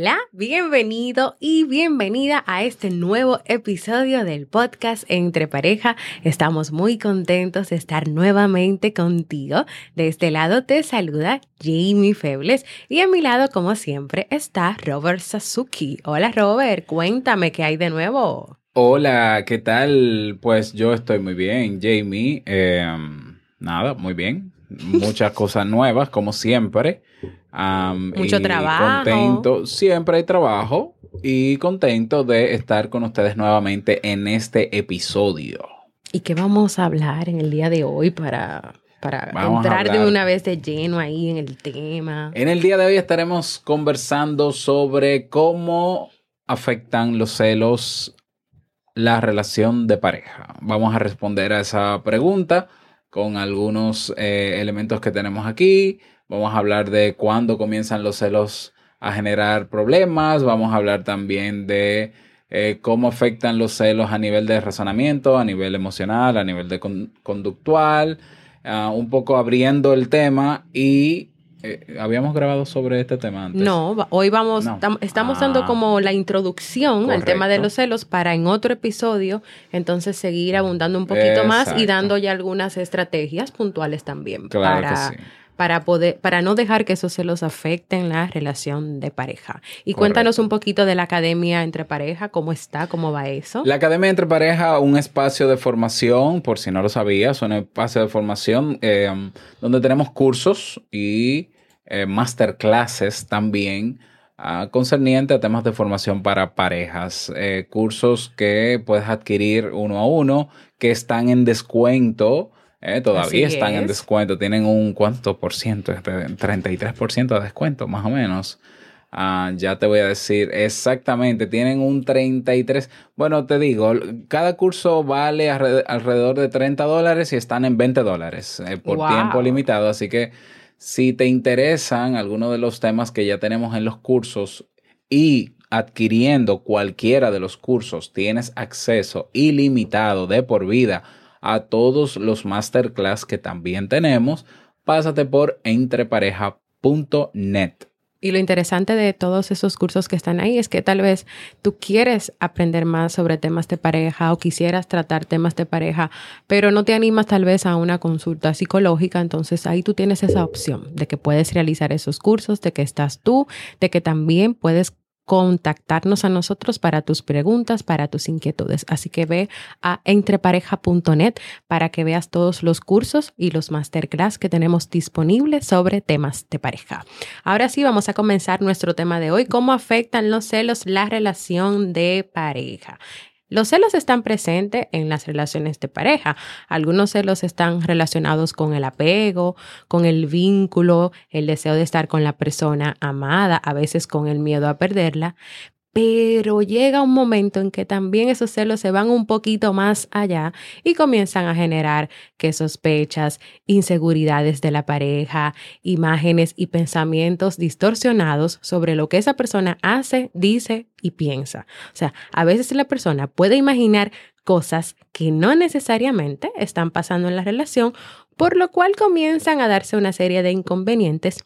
Hola, bienvenido y bienvenida a este nuevo episodio del podcast Entre Pareja. Estamos muy contentos de estar nuevamente contigo. De este lado te saluda Jamie Febles y a mi lado, como siempre, está Robert Sasuki. Hola Robert, cuéntame qué hay de nuevo. Hola, ¿qué tal? Pues yo estoy muy bien, Jamie. Em, nada, muy bien. Muchas cosas nuevas, como siempre. Mucho trabajo. Contento, siempre hay trabajo y contento de estar con ustedes nuevamente en este episodio. ¿Y qué vamos a hablar en el día de hoy para, para entrar de una vez de lleno ahí en el tema? En el día de hoy estaremos conversando sobre cómo afectan los celos la relación de pareja. Vamos a responder a esa pregunta con algunos eh, elementos que tenemos aquí. Vamos a hablar de cuándo comienzan los celos a generar problemas. Vamos a hablar también de eh, cómo afectan los celos a nivel de razonamiento, a nivel emocional, a nivel de conductual. Ah, un poco abriendo el tema y eh, habíamos grabado sobre este tema antes. No, hoy vamos, estamos dando ah. como la introducción al tema de los celos para en otro episodio, entonces seguir abundando un poquito más y dando ya algunas estrategias puntuales también claro que sí para poder, para no dejar que esos celos afecten la relación de pareja. Y cuéntanos un poquito de la academia entre pareja, cómo está, cómo va eso. La academia entre pareja, un espacio de formación, por si no lo sabías, un espacio de formación eh, donde tenemos cursos y eh, masterclasses también. Uh, concerniente a temas de formación para parejas, eh, cursos que puedes adquirir uno a uno, que están en descuento eh, todavía están en descuento. Tienen un cuánto por ciento, 33% este, de descuento, más o menos. Ah, ya te voy a decir exactamente, tienen un 33. Bueno, te digo, cada curso vale alrededor de 30 dólares y están en 20 dólares eh, por tiempo limitado. Así que si te interesan algunos de los temas que ya tenemos en los cursos y adquiriendo cualquiera de los cursos, tienes acceso ilimitado de por vida a todos los masterclass que también tenemos, pásate por entrepareja.net. Y lo interesante de todos esos cursos que están ahí es que tal vez tú quieres aprender más sobre temas de pareja o quisieras tratar temas de pareja, pero no te animas tal vez a una consulta psicológica, entonces ahí tú tienes esa opción de que puedes realizar esos cursos, de que estás tú, de que también puedes contactarnos a nosotros para tus preguntas, para tus inquietudes. Así que ve a entrepareja.net para que veas todos los cursos y los masterclass que tenemos disponibles sobre temas de pareja. Ahora sí, vamos a comenzar nuestro tema de hoy, cómo afectan los celos la relación de pareja. Los celos están presentes en las relaciones de pareja. Algunos celos están relacionados con el apego, con el vínculo, el deseo de estar con la persona amada, a veces con el miedo a perderla, pero llega un momento en que también esos celos se van un poquito más allá y comienzan a generar que sospechas, inseguridades de la pareja, imágenes y pensamientos distorsionados sobre lo que esa persona hace, dice y piensa. O sea, a veces la persona puede imaginar cosas que no necesariamente están pasando en la relación, por lo cual comienzan a darse una serie de inconvenientes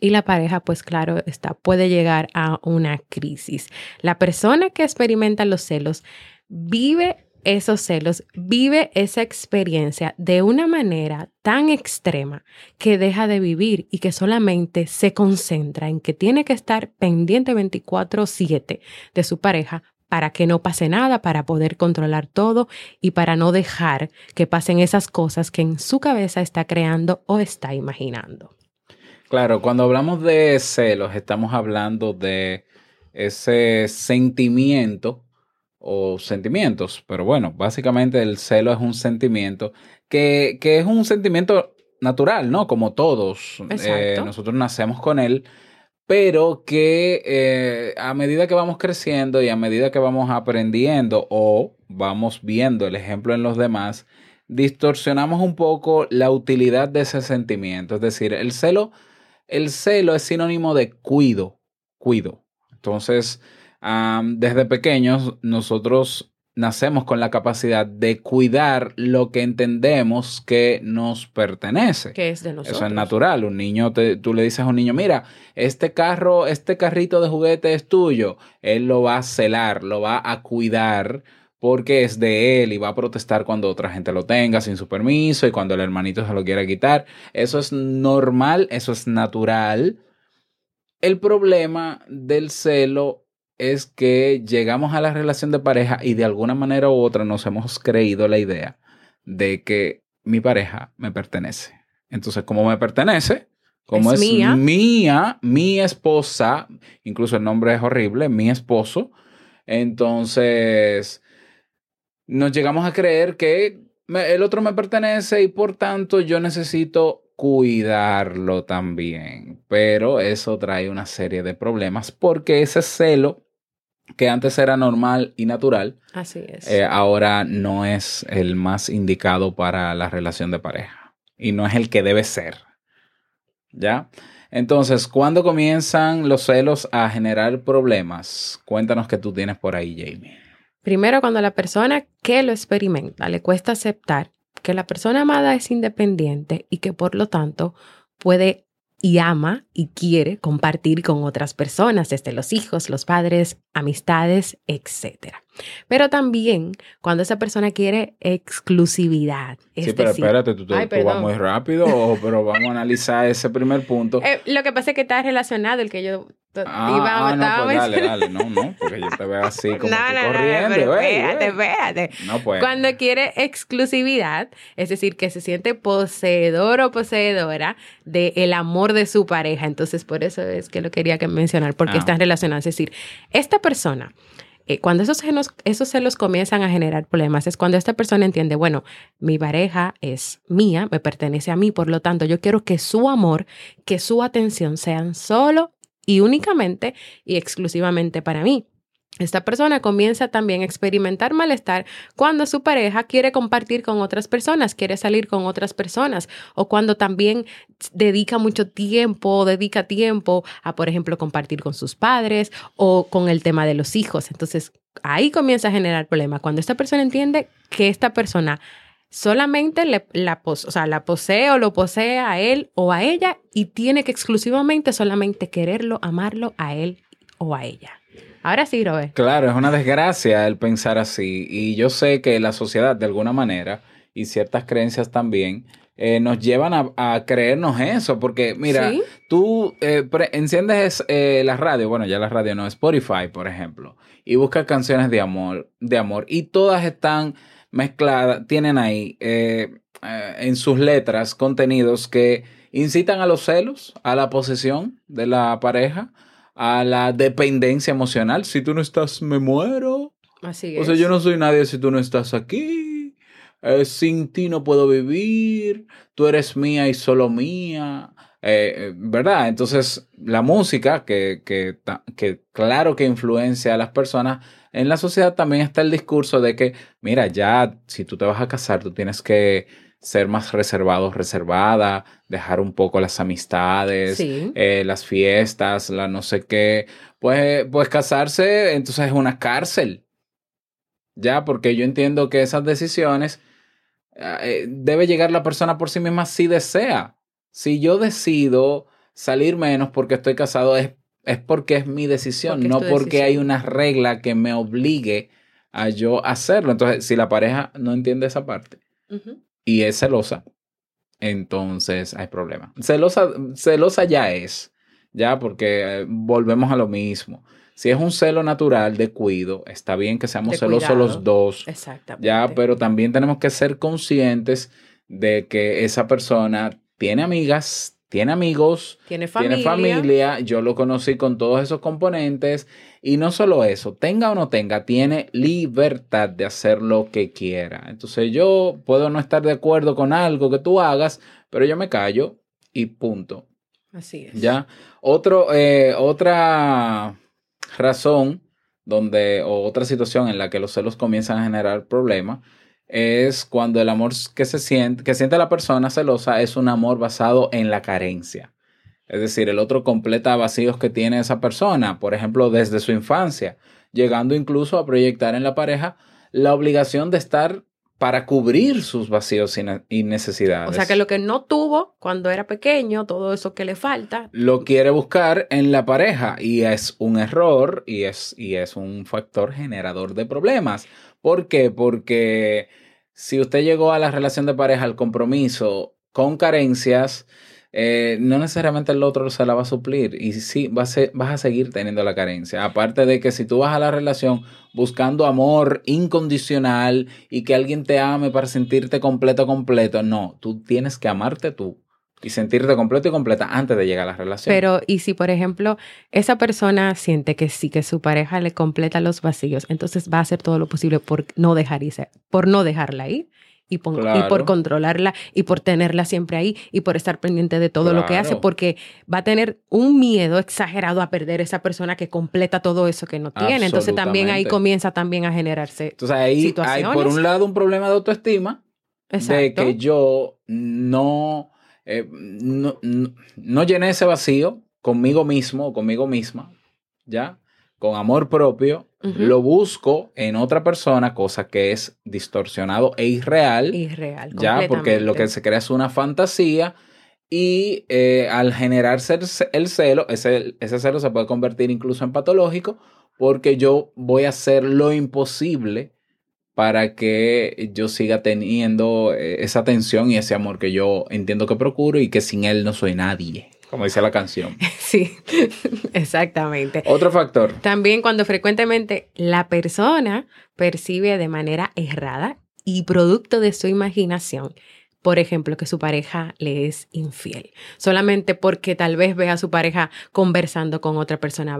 y la pareja, pues claro, está, puede llegar a una crisis. La persona que experimenta los celos vive esos celos, vive esa experiencia de una manera tan extrema que deja de vivir y que solamente se concentra en que tiene que estar pendiente 24/7 de su pareja para que no pase nada, para poder controlar todo y para no dejar que pasen esas cosas que en su cabeza está creando o está imaginando. Claro, cuando hablamos de celos, estamos hablando de ese sentimiento o sentimientos, pero bueno, básicamente el celo es un sentimiento que, que es un sentimiento natural, ¿no? Como todos, eh, nosotros nacemos con él, pero que eh, a medida que vamos creciendo y a medida que vamos aprendiendo o vamos viendo el ejemplo en los demás, distorsionamos un poco la utilidad de ese sentimiento. Es decir, el celo, el celo es sinónimo de cuido, cuido. Entonces, desde pequeños nosotros nacemos con la capacidad de cuidar lo que entendemos que nos pertenece. Que es de nosotros. Eso es natural. Un niño, tú le dices a un niño, mira, este carro, este carrito de juguete es tuyo. Él lo va a celar, lo va a cuidar porque es de él y va a protestar cuando otra gente lo tenga sin su permiso y cuando el hermanito se lo quiera quitar. Eso es normal, eso es natural. El problema del celo es que llegamos a la relación de pareja y de alguna manera u otra nos hemos creído la idea de que mi pareja me pertenece. Entonces, como me pertenece, como es, mía. mi esposa, incluso el nombre es horrible, mi esposo, entonces nos llegamos a creer que el otro me pertenece y por tanto yo necesito cuidarlo también. Pero eso trae una serie de problemas porque ese celo que antes era normal y natural, Así es. Eh, ahora no es el más indicado para la relación de pareja y no es el que debe ser. ¿Ya? Entonces, ¿cuándo comienzan los celos a generar problemas? Cuéntanos qué tú tienes por ahí, Jamie. Primero, cuando la persona que lo experimenta le cuesta aceptar que la persona amada es independiente y que por lo tanto puede y ama y quiere compartir con otras personas, desde los hijos, los padres, amistades, etc. Pero también cuando esa persona quiere exclusividad. sí, pero espérate, tú, te, vas muy rápido, pero vamos a analizar ese primer punto. Eh, lo que pasa es que está relacionado el que yo Ah, iba, ah, no, pues dale, dale, no, no, porque yo te veo así como no, no, corriendo. No, pero espérate, espérate. No puede. Cuando quiere exclusividad, es decir, que se siente poseedor o poseedora del el amor de su pareja. Entonces, por eso es que lo quería que mencionar, porque ah. están relacionados. Es decir, esta persona eh, cuando esos, esos celos comienzan a generar problemas, es cuando esta persona entiende, bueno, mi pareja es mía, me pertenece a mí, por lo tanto, yo quiero que su amor, que su atención sean solo y únicamente y exclusivamente para mí. Esta persona comienza también a experimentar malestar cuando su pareja quiere compartir con otras personas, quiere salir con otras personas o cuando también dedica mucho tiempo, dedica tiempo a, por ejemplo, compartir con sus padres o con el tema de los hijos. Entonces, ahí comienza a generar problema. Cuando esta persona entiende que esta persona solamente le, la, o sea, la posee o lo posee a él o a ella y tiene que exclusivamente solamente quererlo, amarlo a él o a ella. Ahora sí, Robert. Claro, es una desgracia el pensar así. Y yo sé que la sociedad de alguna manera y ciertas creencias también eh, nos llevan a, creernos eso, porque mira, tú eh, enciendes eh, la radio, bueno, ya la radio no, Spotify, por ejemplo, y buscas canciones de amor, de amor, y todas están mezclada, tienen ahí eh, en sus letras contenidos que incitan a los celos, a la posesión de la pareja, a la dependencia emocional. Si tú no estás, me muero. Así es. O sea, yo no soy nadie si tú no estás aquí. Eh, sin ti no puedo vivir. Tú eres mía y solo mía. ¿Verdad? Entonces, la música, que, que, que claro que influencia a las personas, en la sociedad también está el discurso de que, mira, ya si tú te vas a casar, tú tienes que ser más reservado, reservada, dejar un poco las amistades, eh, las fiestas, la no sé qué. Pues, pues casarse entonces es una cárcel. Ya, porque yo entiendo que esas decisiones eh, debe llegar la persona por sí misma si desea. Si yo decido salir menos porque estoy casado, es es porque es mi decisión, no porque hay una regla que me obligue a yo hacerlo. Entonces, si la pareja no entiende esa parte y es celosa, entonces hay problema. Celosa, celosa ya es, ya porque eh, volvemos a lo mismo. Si es un celo natural de cuido, está bien que seamos De celosos cuidado. los dos. Exactamente. Ya, pero también tenemos que ser conscientes de que esa persona tiene amigas, tiene amigos, tiene familia. tiene familia. Yo lo conocí con todos esos componentes. Y no solo eso, tenga o no tenga, tiene libertad de hacer lo que quiera. Entonces yo puedo no estar de acuerdo con algo que tú hagas, pero yo me callo y punto. Así es. ¿Ya? Otro, eh, otra razón donde, o otra situación en la que los celos comienzan a generar problemas es cuando el amor que se siente, que siente la persona celosa es un amor basado en la carencia. Es decir, el otro completa vacíos que tiene esa persona, por ejemplo, desde su infancia, llegando incluso a proyectar en la pareja la obligación de estar para cubrir sus vacíos y ne- y necesidades. O sea que lo que no tuvo cuando era pequeño, todo eso que le falta, lo quiere buscar en la pareja y es un error y es, y es un factor generador de problemas. ¿Por qué? Porque si usted llegó a la relación de pareja, al compromiso, con carencias, eh, no necesariamente el otro se la va a suplir y sí va a vas a seguir teniendo la carencia. Aparte de que si tú vas a la relación buscando amor incondicional y que alguien te ame para sentirte completo, completo, no, tú tienes que amarte tú y sentirte completo y completa antes de llegar a la relación. Pero, y si por ejemplo esa persona siente que sí, que su pareja le completa los vacíos, entonces va a hacer todo lo posible por no dejar irse, por no dejarla ir y, por controlarla y por tenerla siempre ahí y por estar pendiente de todo lo que hace, porque va a tener un miedo exagerado a perder esa persona que completa todo eso que no tiene. Entonces también ahí comienza también a generarse. Entonces ahí hay por un lado un problema de autoestima, de que yo no, eh, no, no, no llené ese vacío conmigo mismo o conmigo misma, ¿ya? Con amor propio, lo busco en otra persona, cosa que es distorsionado e irreal. Irreal. Ya, porque lo que se crea es una fantasía y eh, al generarse el, el celo, ese, ese celo se puede convertir incluso en patológico porque yo voy a hacer lo imposible para que yo siga teniendo eh, esa atención y ese amor que yo entiendo que procuro y que sin él no soy nadie, como dice la canción. Sí, exactamente. Otro factor, También cuando frecuentemente la persona percibe de manera errada y producto de su imaginación, por ejemplo, que su pareja le es infiel, solamente porque tal vez ve a su pareja conversando con otra persona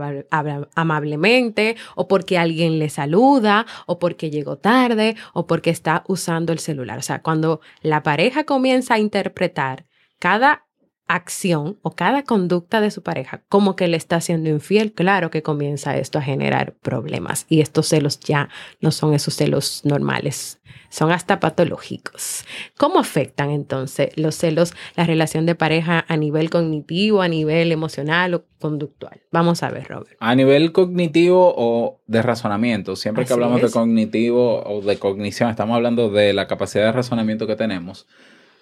amablemente, o porque alguien le saluda, o porque llegó tarde, o porque está usando el celular. O sea, cuando la pareja comienza a interpretar cada acción o cada conducta de su pareja como que le está siendo infiel, claro que comienza esto a generar problemas. Y estos celos ya no son esos celos normales, son hasta patológicos. ¿Cómo afectan entonces los celos la relación de pareja a nivel cognitivo, a nivel emocional o conductual? Vamos a ver, Robert. a nivel cognitivo o de razonamiento, siempre que hablamos es. de cognitivo o de cognición, estamos hablando de la capacidad de razonamiento que tenemos.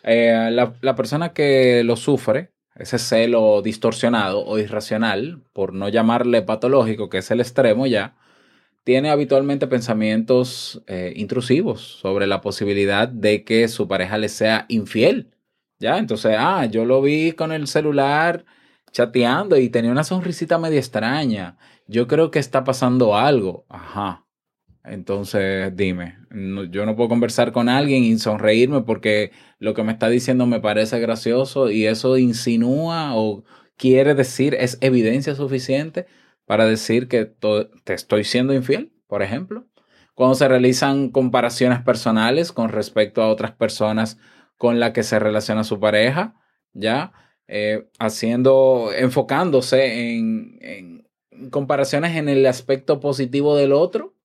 Eh, la, la persona que lo sufre, ese celo distorsionado o irracional, por no llamarle patológico, que es el extremo ya, tiene habitualmente pensamientos eh, intrusivos sobre la posibilidad de que su pareja le sea infiel. Ya, entonces, ah, yo lo vi con el celular chateando y tenía una sonrisita media extraña. Yo creo que está pasando algo. Ajá. Entonces, dime, yo no puedo conversar con alguien y sonreírme porque lo que me está diciendo me parece gracioso y eso insinúa o quiere decir, es evidencia suficiente para decir que te estoy siendo infiel, por ejemplo. Cuando se realizan comparaciones personales con respecto a otras personas con las que se relaciona su pareja, ¿ya? Eh, haciendo, enfocándose en, en comparaciones en el aspecto positivo del otro,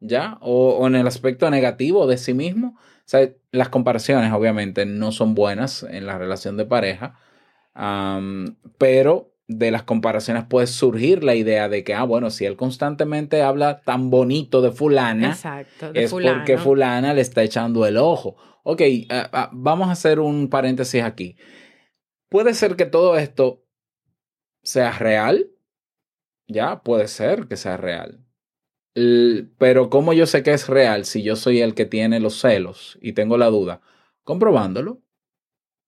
¿ya? O, o en el aspecto negativo de sí mismo. O sea, las comparaciones obviamente no son buenas en la relación de pareja, pero de las comparaciones puede surgir la idea de que, ah, bueno, si él constantemente habla tan bonito de fulana, Exacto. de es fulano. porque fulana le está echando el ojo. Ok, vamos a hacer un paréntesis aquí. Puede ser que todo esto sea real, ya, puede ser que sea real. Pero ¿cómo yo sé que es real si yo soy el que tiene los celos y tengo la duda? Comprobándolo,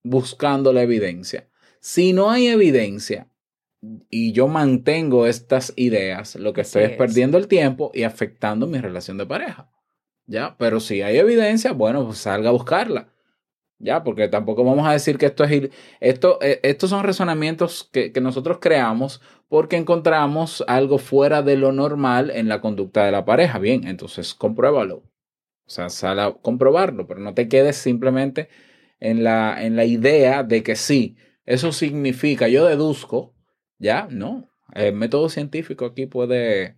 buscando la evidencia. Si no hay evidencia, y yo mantengo estas ideas, lo que estoy es. perdiendo el tiempo y afectando mi relación de pareja. ¿Ya? Pero si hay evidencia, bueno, pues salga a buscarla. ¿Ya? Porque tampoco vamos a decir que esto es... Esto, eh, estos son razonamientos que, que nosotros creamos porque encontramos algo fuera de lo normal en la conducta de la pareja. Bien, entonces compruébalo. O sea, sal a comprobarlo, pero no te quedes simplemente en la, en la idea de que sí, eso significa, yo deduzco, ya, no. El método científico aquí puede.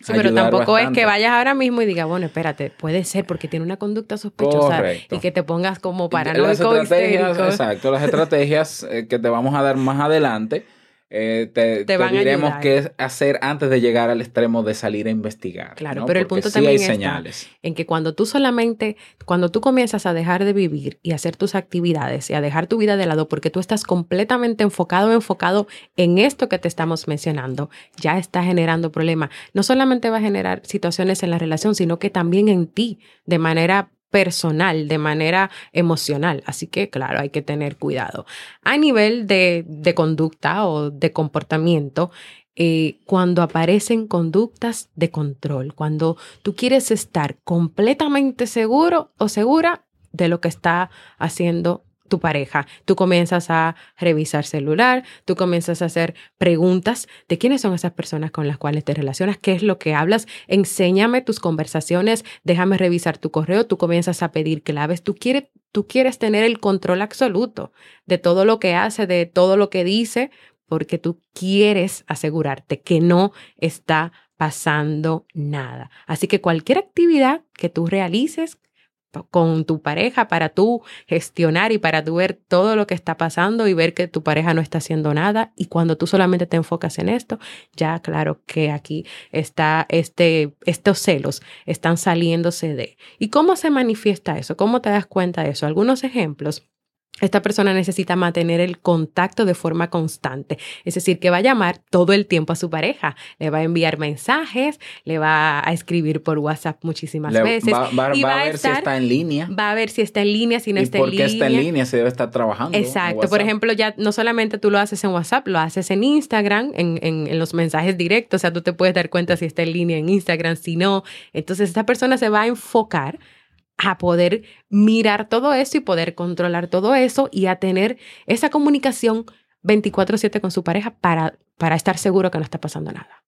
Sí, pero tampoco es que vayas ahora mismo y digas, bueno, espérate, puede ser porque tiene una conducta sospechosa Correcto. y que te pongas como Las paranoico estrategias, histérico. exacto, las estrategias eh, que te vamos a dar más adelante, eh, te, te van diremos qué hacer antes de llegar al extremo de salir a investigar. Claro, ¿no? pero el punto sí también hay está señales. en que cuando tú solamente, cuando tú comienzas a dejar de vivir y hacer tus actividades y a dejar tu vida de lado porque tú estás completamente enfocado, enfocado en esto que te estamos mencionando, ya está generando problemas. No solamente va a generar situaciones en la relación, sino que también en ti, de manera personal, de manera emocional. Así que, claro, hay que tener cuidado. A nivel de, de conducta o de comportamiento, eh, cuando aparecen conductas de control, cuando tú quieres estar completamente seguro o segura de lo que está haciendo tu pareja. Tú comienzas a revisar celular, tú comienzas a hacer preguntas de quiénes son esas personas con las cuales te relacionas, qué es lo que hablas, enséñame tus conversaciones, déjame revisar tu correo, tú comienzas a pedir claves, tú quieres, tú quieres tener el control absoluto de todo lo que hace, de todo lo que dice, porque tú quieres asegurarte que no está pasando nada. Así que cualquier actividad que tú realices con tu pareja para tú gestionar y para tú ver todo lo que está pasando y ver que tu pareja no está haciendo nada y cuando tú solamente te enfocas en esto, ya claro que aquí está este estos celos están saliéndose de. ¿Y cómo se manifiesta eso? ¿Cómo te das cuenta de eso? Algunos ejemplos esta persona necesita mantener el contacto de forma constante, es decir, que va a llamar todo el tiempo a su pareja, le va a enviar mensajes, le va a escribir por WhatsApp muchísimas Le- veces va, va- y va va a ver si está en línea. va a ver si está en línea, si no y está en línea. está en línea, si debe estar trabajando. Exacto. Por ejemplo, ya no solamente tú lo haces en WhatsApp, lo haces en Instagram, en, en- en los mensajes directos. O sea, tú te puedes dar cuenta si está en línea en Instagram, si no. Entonces, esta persona se va a enfocar a poder mirar todo eso y poder controlar todo eso y a tener esa comunicación 24/7 con su pareja para, para estar seguro que no está pasando nada.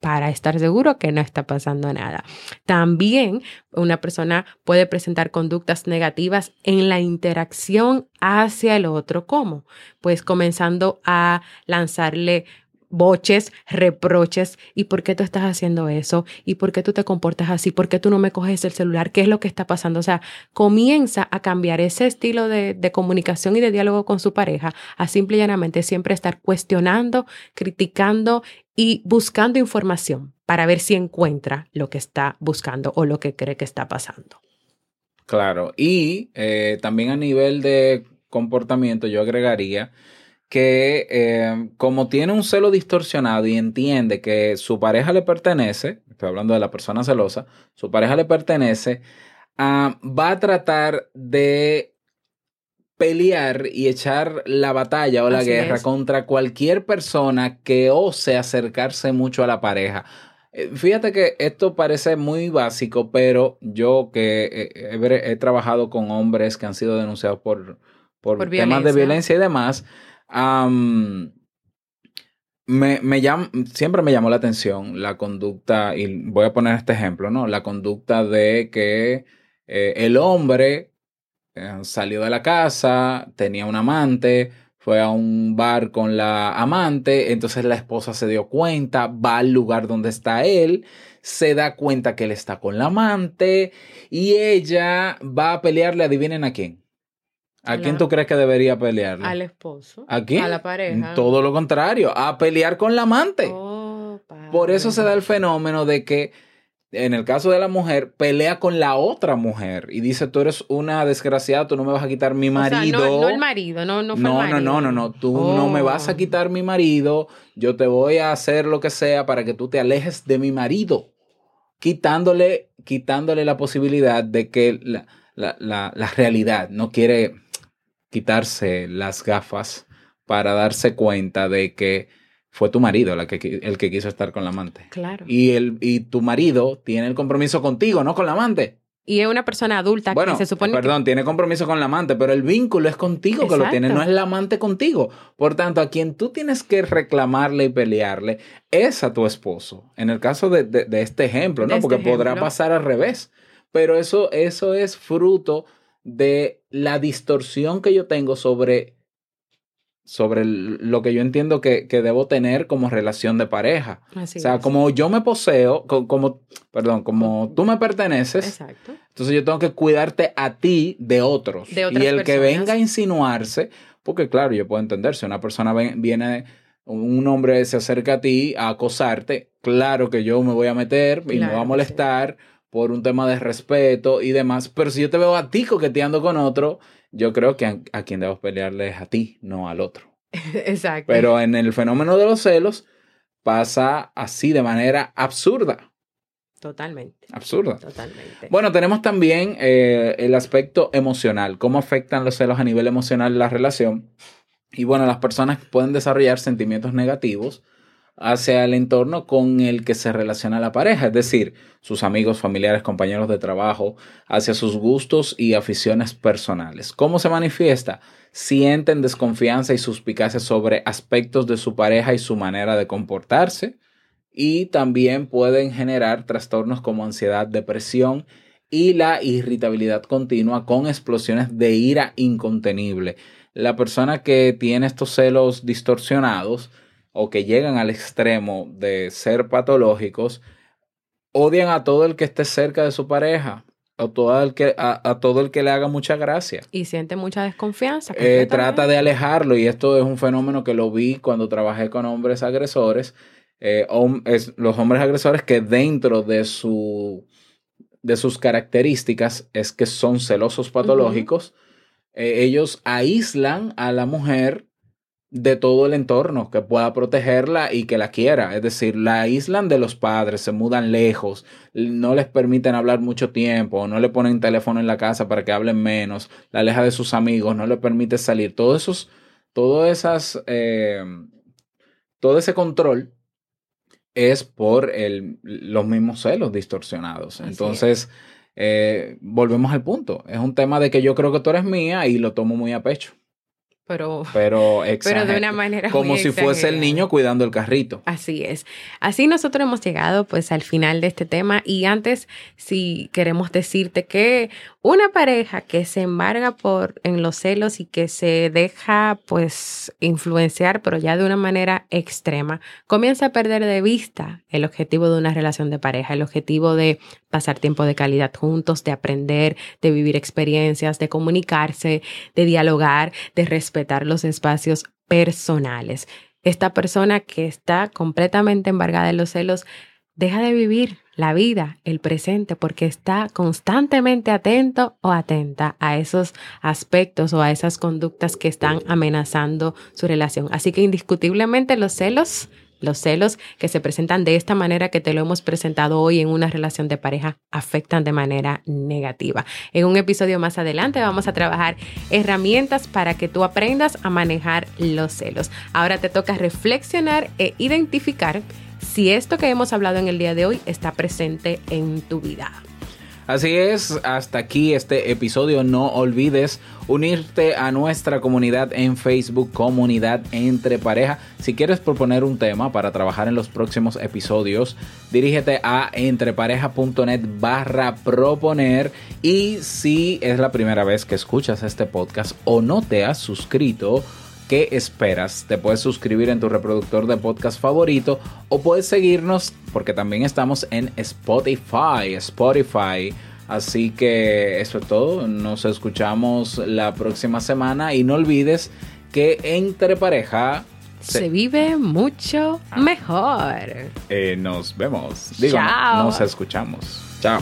Para estar seguro que no está pasando nada. También una persona puede presentar conductas negativas en la interacción hacia el otro. ¿Cómo? Pues comenzando a lanzarle boches, reproches, ¿y por qué tú estás haciendo eso? ¿Y por qué tú te comportas así? ¿Por qué tú no me coges el celular? ¿Qué es lo que está pasando? O sea, comienza a cambiar ese estilo de, de comunicación y de diálogo con su pareja, a simple y llanamente siempre estar cuestionando, criticando y buscando información para ver si encuentra lo que está buscando o lo que cree que está pasando. Claro, y eh, también a nivel de comportamiento yo agregaría que eh, como tiene un celo distorsionado y entiende que su pareja le pertenece, estoy hablando de la persona celosa, su pareja le pertenece, ah, va a tratar de pelear y echar la batalla o la Así guerra es. contra cualquier persona que ose acercarse mucho a la pareja. Eh, Fíjate que esto parece muy básico, pero yo que he, he trabajado con hombres que han sido denunciados por, por, Por temas de violencia y demás, me, me siempre me llamó la atención la conducta, y voy a poner este ejemplo, ¿no? La conducta de que eh, el hombre eh, salió de la casa, tenía un amante, fue a un bar con la amante, entonces la esposa se dio cuenta, va al lugar donde está él, se da cuenta que él está con la amante y ella va a pelearle, adivinen a quién. ¿A A quién la- tú crees que debería pelearle? Al esposo. ¿A quién? A la pareja. Todo lo contrario, a pelear con la amante. Oh, Por eso se da el fenómeno de que, en el caso de la mujer, pelea con la otra mujer y dice, tú eres una desgraciada, tú no me vas a quitar mi O sea, marido. no, no el marido, no, no fue No, no, marido. no, no, no, tú no me vas a Oh. quitar mi marido, yo te voy a hacer lo que sea para que tú te alejes de mi marido, quitándole, quitándole la posibilidad de que la, la, la, la realidad no quiere quitarse las gafas para darse cuenta de que fue tu marido la que, el que quiso estar con la amante. Claro. Y, el, y tu marido tiene el compromiso contigo, no con la amante. Y es una persona adulta Bueno, que se supone perdón, tiene compromiso con la amante, pero el vínculo es contigo que lo tiene, no es la amante contigo. Por tanto, a quien tú tienes que reclamarle y pelearle es a tu esposo. En el caso de, de- de este ejemplo, ¿no? De este Porque podrá pasar al revés. Pero eso, eso es fruto de la distorsión que yo tengo sobre, sobre lo que yo entiendo que, que debo tener como relación de pareja. Así o sea, es. como yo me poseo, co- como, perdón, como tú me perteneces, Exacto. entonces yo tengo que cuidarte a ti de otros. De otras y el que venga a insinuarse, porque claro, yo puedo entender, si una persona viene, un hombre se acerca a ti a acosarte, claro que yo me voy a meter y me Claro va a molestar por un tema de respeto y demás, pero si yo te veo a ti coqueteando con otro, yo creo que a, a quien debes pelearle es a ti, no al otro. Exacto. Pero en el fenómeno de los celos pasa así de manera absurda, Totalmente. absurda. Totalmente. Bueno, tenemos también eh, el aspecto emocional, cómo afectan los celos a nivel emocional la relación. Y bueno, las personas pueden desarrollar sentimientos negativos hacia el entorno con el que se relaciona la pareja, es decir, sus amigos, familiares, compañeros de trabajo, hacia sus gustos y aficiones personales. ¿Cómo se manifiesta? Sienten desconfianza y suspicacia sobre aspectos de su pareja y su manera de comportarse y también pueden generar trastornos como ansiedad, depresión y la irritabilidad continua con explosiones de ira incontenible. La persona que tiene estos celos distorsionados o que llegan al extremo de ser patológicos odian a todo el que esté cerca de su pareja o todo el que, a, a todo el que le haga mucha gracia. Y siente mucha desconfianza. Eh, trata de alejarlo y esto es un fenómeno que lo vi cuando trabajé con hombres agresores, eh, hom- es- los hombres agresores que dentro de su de sus características es que son celosos patológicos, eh, ellos aíslan a la mujer de todo el entorno que pueda protegerla y que la quiera. Es decir, la aíslan de los padres, se mudan lejos, no les permiten hablar mucho tiempo, no le ponen teléfono en la casa para que hablen menos, la aleja de sus amigos, no le permite salir. Todos esos, todas esas, eh, todo ese control es por el, los mismos celos distorsionados. Así Entonces, eh, volvemos al punto. Es un tema de que yo creo que tú eres mía y lo tomo muy a pecho. Pero, Pero, pero de una manera como muy si fuese el niño cuidando el carrito. Así es. Así nosotros hemos llegado pues al final de este tema y antes si queremos decirte que una pareja que se embarga por en los celos y que se deja pues influenciar pero ya de una manera extrema comienza a perder de vista el objetivo de una relación de pareja, el objetivo de pasar tiempo de calidad juntos, de aprender, de vivir experiencias, de comunicarse, de dialogar, de respetar los espacios personales esta persona que está completamente embargada de los celos deja de vivir la vida, el presente, porque está constantemente atento o atenta a esos aspectos o a esas conductas que están amenazando su relación. Así que indiscutiblemente los celos, los celos que se presentan de esta manera que te lo hemos presentado hoy en una relación de pareja afectan de manera negativa. En un episodio más adelante vamos a trabajar herramientas para que tú aprendas a manejar los celos. Ahora te toca reflexionar e identificar si esto que hemos hablado en el día de hoy está presente en tu vida. Así es, hasta aquí este episodio. No olvides unirte a nuestra comunidad en Facebook, Comunidad Entre Pareja. Si quieres proponer un tema para trabajar en los próximos episodios, dirígete a entrepareja.net barra proponer. Y si es la primera vez que escuchas este podcast o no te has suscrito, ¿Qué esperas? Te puedes suscribir en tu reproductor de podcast favorito o puedes seguirnos porque también estamos en Spotify. Spotify. Así que eso es todo. Nos escuchamos la próxima semana y no olvides que entre pareja Se, vive mucho mejor. eh, nos vemos. Digo, Chao. nos escuchamos. Chao.